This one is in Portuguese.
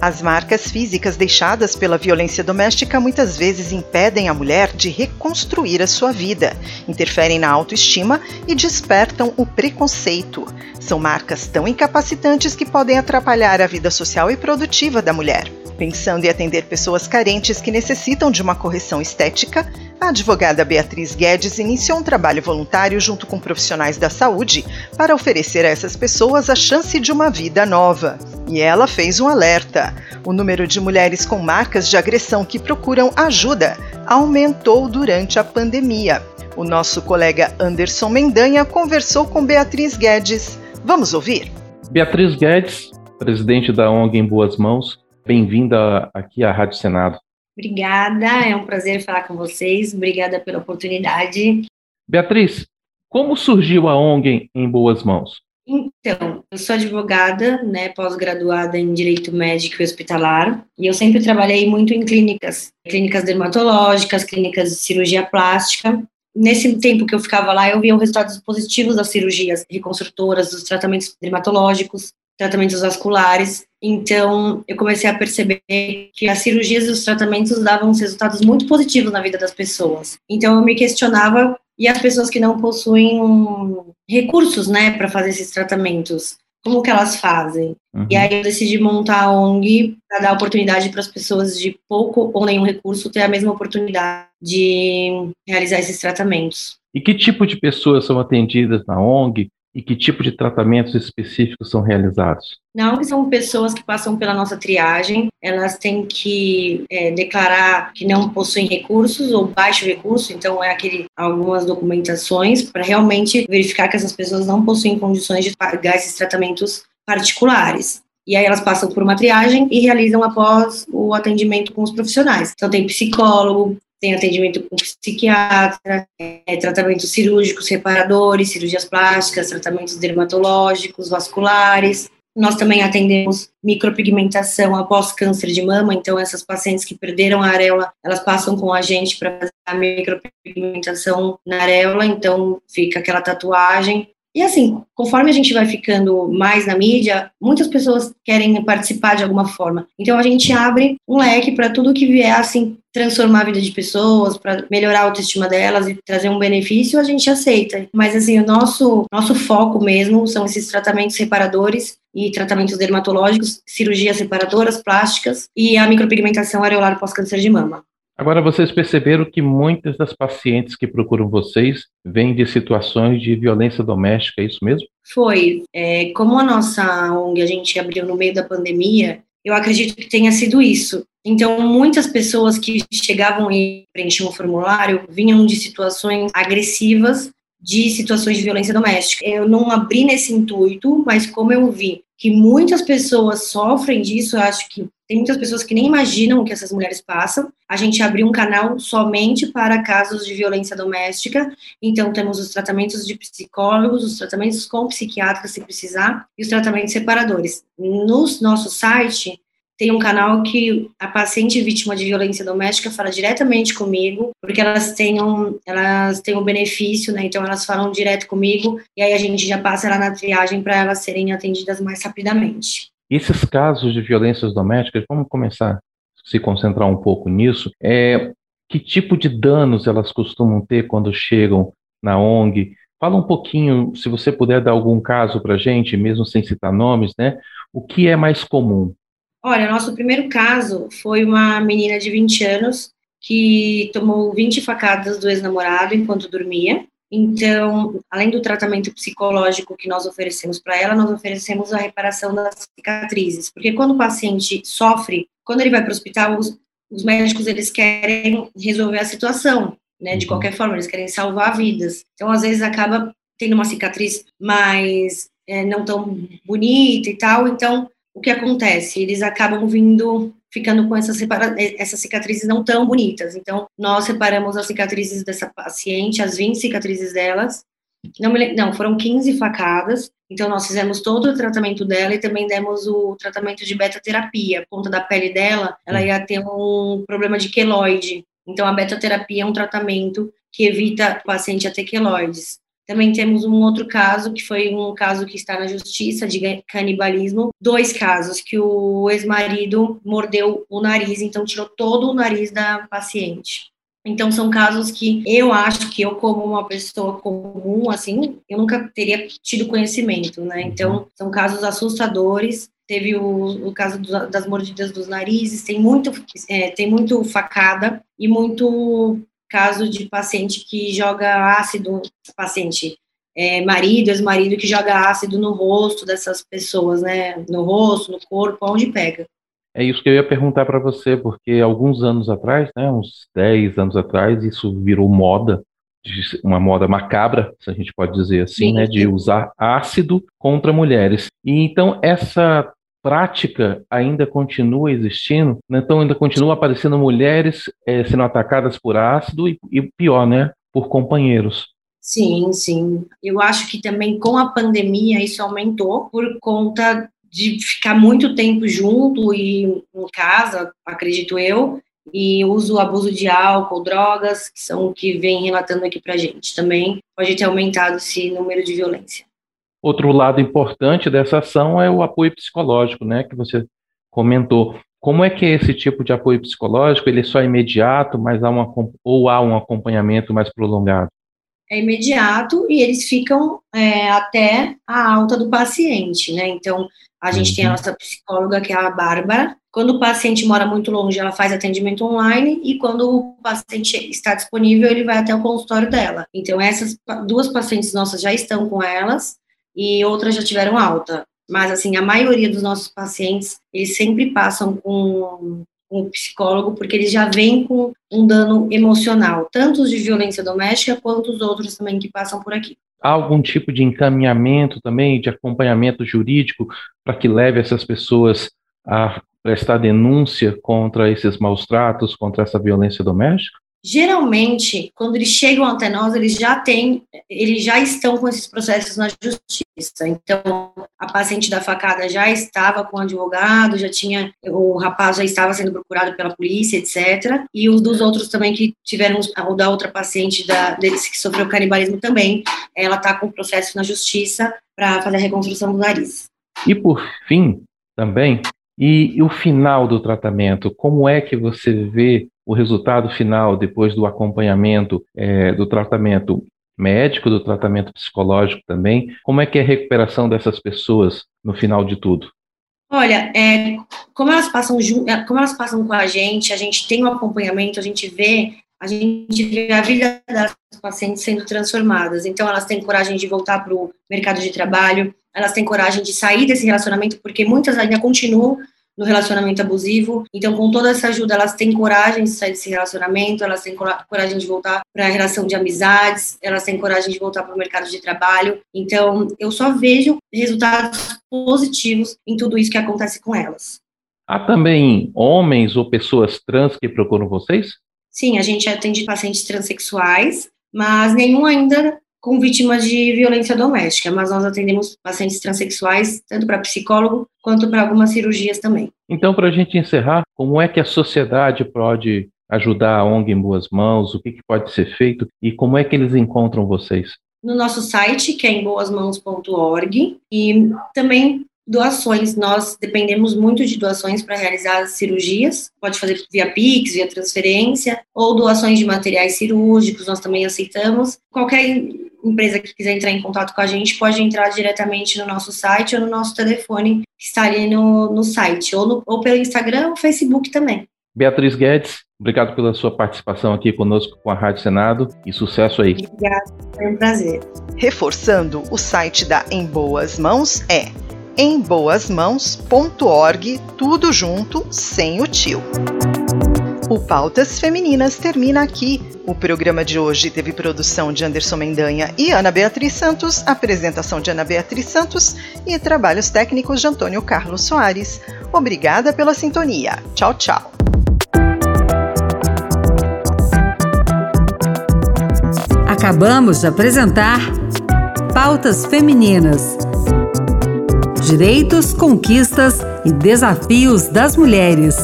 As marcas físicas deixadas pela violência doméstica muitas vezes impedem a mulher de reconstruir a sua vida, interferem na autoestima e despertam o preconceito. São marcas tão incapacitantes que podem atrapalhar a vida social e produtiva da mulher. Pensando em atender pessoas carentes que necessitam de uma correção estética, a advogada Beatriz Guedes iniciou um trabalho voluntário junto com profissionais da saúde para oferecer a essas pessoas a chance de uma vida nova. E ela fez um alerta: o número de mulheres com marcas de agressão que procuram ajuda aumentou durante a pandemia. O nosso colega Anderson Mendanha conversou com Beatriz Guedes. Vamos ouvir? Beatriz Guedes, presidente da ONG Em Boas Mãos, Bem-vinda aqui à Rádio Senado. Obrigada, é um prazer falar com vocês. Obrigada pela oportunidade. Beatriz, como surgiu a ONG em Boas Mãos? Então, eu sou advogada, né, pós-graduada em Direito Médico e Hospitalar, e eu sempre trabalhei muito em clínicas, clínicas dermatológicas, clínicas de cirurgia plástica. Nesse tempo que eu ficava lá, eu via os resultados positivos das cirurgias reconstrutoras, dos tratamentos dermatológicos, tratamentos vasculares. Então, eu comecei a perceber que as cirurgias e os tratamentos davam resultados muito positivos na vida das pessoas. Então, eu me questionava e as pessoas que não possuem recursos, né, para fazer esses tratamentos, como que elas fazem? Uhum. E aí eu decidi montar a ONG para dar oportunidade para as pessoas de pouco ou nenhum recurso ter a mesma oportunidade de realizar esses tratamentos. E que tipo de pessoas são atendidas na ONG? E que tipo de tratamentos específicos são realizados? Não, são pessoas que passam pela nossa triagem, elas têm que é, declarar que não possuem recursos ou baixo recurso, então é aquele algumas documentações para realmente verificar que essas pessoas não possuem condições de pagar esses tratamentos particulares. E aí elas passam por uma triagem e realizam após o atendimento com os profissionais. Então tem psicólogo, tem atendimento com psiquiatra, é, tratamentos cirúrgicos, reparadores, cirurgias plásticas, tratamentos dermatológicos, vasculares. Nós também atendemos micropigmentação após câncer de mama, então essas pacientes que perderam a areola, elas passam com a gente para fazer a micropigmentação na areola, então fica aquela tatuagem e assim, conforme a gente vai ficando mais na mídia, muitas pessoas querem participar de alguma forma. Então a gente abre um leque para tudo que vier assim transformar a vida de pessoas, para melhorar a autoestima delas e trazer um benefício, a gente aceita. Mas assim, o nosso nosso foco mesmo são esses tratamentos reparadores e tratamentos dermatológicos, cirurgias reparadoras plásticas e a micropigmentação areolar pós-câncer de mama. Agora, vocês perceberam que muitas das pacientes que procuram vocês vêm de situações de violência doméstica, é isso mesmo? Foi. É, como a nossa ONG a gente abriu no meio da pandemia, eu acredito que tenha sido isso. Então, muitas pessoas que chegavam e preenchiam o formulário vinham de situações agressivas, de situações de violência doméstica. Eu não abri nesse intuito, mas como eu vi que muitas pessoas sofrem disso, eu acho que tem muitas pessoas que nem imaginam o que essas mulheres passam. A gente abriu um canal somente para casos de violência doméstica. Então, temos os tratamentos de psicólogos, os tratamentos com psiquiatras, se precisar, e os tratamentos separadores. No nosso site, tem um canal que a paciente vítima de violência doméstica fala diretamente comigo, porque elas têm um, elas têm um benefício, né? Então elas falam direto comigo e aí a gente já passa ela na triagem para elas serem atendidas mais rapidamente. Esses casos de violências domésticas, vamos começar a se concentrar um pouco nisso. É, que tipo de danos elas costumam ter quando chegam na ONG? Fala um pouquinho, se você puder dar algum caso para a gente, mesmo sem citar nomes, né? O que é mais comum? Olha, nosso primeiro caso foi uma menina de 20 anos que tomou 20 facadas do ex-namorado enquanto dormia. Então, além do tratamento psicológico que nós oferecemos para ela, nós oferecemos a reparação das cicatrizes, porque quando o paciente sofre, quando ele vai para o hospital, os, os, médicos eles querem resolver a situação, né? De uhum. qualquer forma, eles querem salvar vidas. Então, às vezes acaba tendo uma cicatriz mais é, não tão bonita e tal. Então, o que acontece? Eles acabam vindo ficando com essas, essas cicatrizes não tão bonitas. Então, nós separamos as cicatrizes dessa paciente, as 20 cicatrizes delas, não, não, foram 15 facadas. Então, nós fizemos todo o tratamento dela e também demos o tratamento de beta-terapia. Por conta da pele dela, ela ia ter um problema de queloide. Então, a beta-terapia é um tratamento que evita o paciente a ter queloides. Também temos um outro caso, que foi um caso que está na justiça de canibalismo. Dois casos, que o ex-marido mordeu o nariz, então tirou todo o nariz da paciente. Então, são casos que eu acho que eu, como uma pessoa comum, assim, eu nunca teria tido conhecimento, né? Então, são casos assustadores. Teve o, o caso do, das mordidas dos narizes, tem muito, é, tem muito facada e muito caso de paciente que joga ácido, paciente é, marido, ex-marido que joga ácido no rosto dessas pessoas, né? No rosto, no corpo, onde pega. É isso que eu ia perguntar para você, porque alguns anos atrás, né, uns 10 anos atrás, isso virou moda, uma moda macabra, se a gente pode dizer assim, sim, né, de usar ácido contra mulheres. E então essa prática ainda continua existindo, né? então ainda continua aparecendo mulheres é, sendo atacadas por ácido e, e pior, né, por companheiros. Sim, sim. Eu acho que também com a pandemia isso aumentou por conta de ficar muito tempo junto e em casa, acredito eu, e uso, abuso de álcool, drogas, que são o que vem relatando aqui para gente. Também pode ter aumentado esse número de violência. Outro lado importante dessa ação é o apoio psicológico, né, que você comentou. Como é que é esse tipo de apoio psicológico? Ele é só imediato, mas há uma, ou há um acompanhamento mais prolongado? É imediato e eles ficam é, até a alta do paciente, né? Então, a gente uhum. tem a uhum. nossa psicóloga, que é a Bárbara. Quando o paciente mora muito longe, ela faz atendimento online e quando o paciente está disponível, ele vai até o consultório dela. Então, essas duas pacientes nossas já estão com elas e outras já tiveram alta. Mas, assim, a maioria dos nossos pacientes, eles sempre passam com, com um psicólogo, porque eles já vêm com um dano emocional, tanto os de violência doméstica quanto os outros também que passam por aqui. Há algum tipo de encaminhamento também, de acompanhamento jurídico, para que leve essas pessoas a prestar denúncia contra esses maus tratos, contra essa violência doméstica? Geralmente, quando eles chegam até nós, eles já têm, eles já estão com esses processos na justiça. Então, a paciente da facada já estava com o advogado, já tinha, o rapaz já estava sendo procurado pela polícia, etc. E os dos outros também que tiveram, o da outra paciente da, deles que sofreu canibalismo também, ela está com o processo na justiça para fazer a reconstrução do nariz. E por fim, também, e, e o final do tratamento, como é que você vê o resultado final, depois do acompanhamento é, do tratamento médico, do tratamento psicológico também, como é que é a recuperação dessas pessoas no final de tudo? Olha, é, como, elas passam, é, como elas passam com a gente, a gente tem um acompanhamento, a gente vê a gente vê a vida das pacientes sendo transformadas. Então, elas têm coragem de voltar para o mercado de trabalho, elas têm coragem de sair desse relacionamento, porque muitas ainda continuam no relacionamento abusivo. Então, com toda essa ajuda, elas têm coragem de sair desse relacionamento, elas têm coragem de voltar para a relação de amizades, elas têm coragem de voltar para o mercado de trabalho. Então, eu só vejo resultados positivos em tudo isso que acontece com elas. Há também homens ou pessoas trans que procuram vocês? Sim, a gente atende pacientes transexuais, mas nenhum ainda com vítimas de violência doméstica, mas nós atendemos pacientes transexuais, tanto para psicólogo quanto para algumas cirurgias também. Então, para a gente encerrar, como é que a sociedade pode ajudar a ONG em boas mãos? O que, que pode ser feito e como é que eles encontram vocês? No nosso site, que é em boasmãos.org, e também doações. Nós dependemos muito de doações para realizar as cirurgias. Pode fazer via Pix, via transferência, ou doações de materiais cirúrgicos, nós também aceitamos. Qualquer empresa que quiser entrar em contato com a gente pode entrar diretamente no nosso site ou no nosso telefone que está ali no, no site, ou, no, ou pelo Instagram ou Facebook também. Beatriz Guedes, obrigado pela sua participação aqui conosco com a Rádio Senado e sucesso aí. Obrigada, foi um prazer. Reforçando, o site da Em Boas Mãos é emboasmãos.org, tudo junto, sem o tio. O Pautas Femininas termina aqui. O programa de hoje teve produção de Anderson Mendanha e Ana Beatriz Santos, apresentação de Ana Beatriz Santos e trabalhos técnicos de Antônio Carlos Soares. Obrigada pela sintonia. Tchau, tchau. Acabamos de apresentar Pautas Femininas. Direitos, conquistas e desafios das mulheres.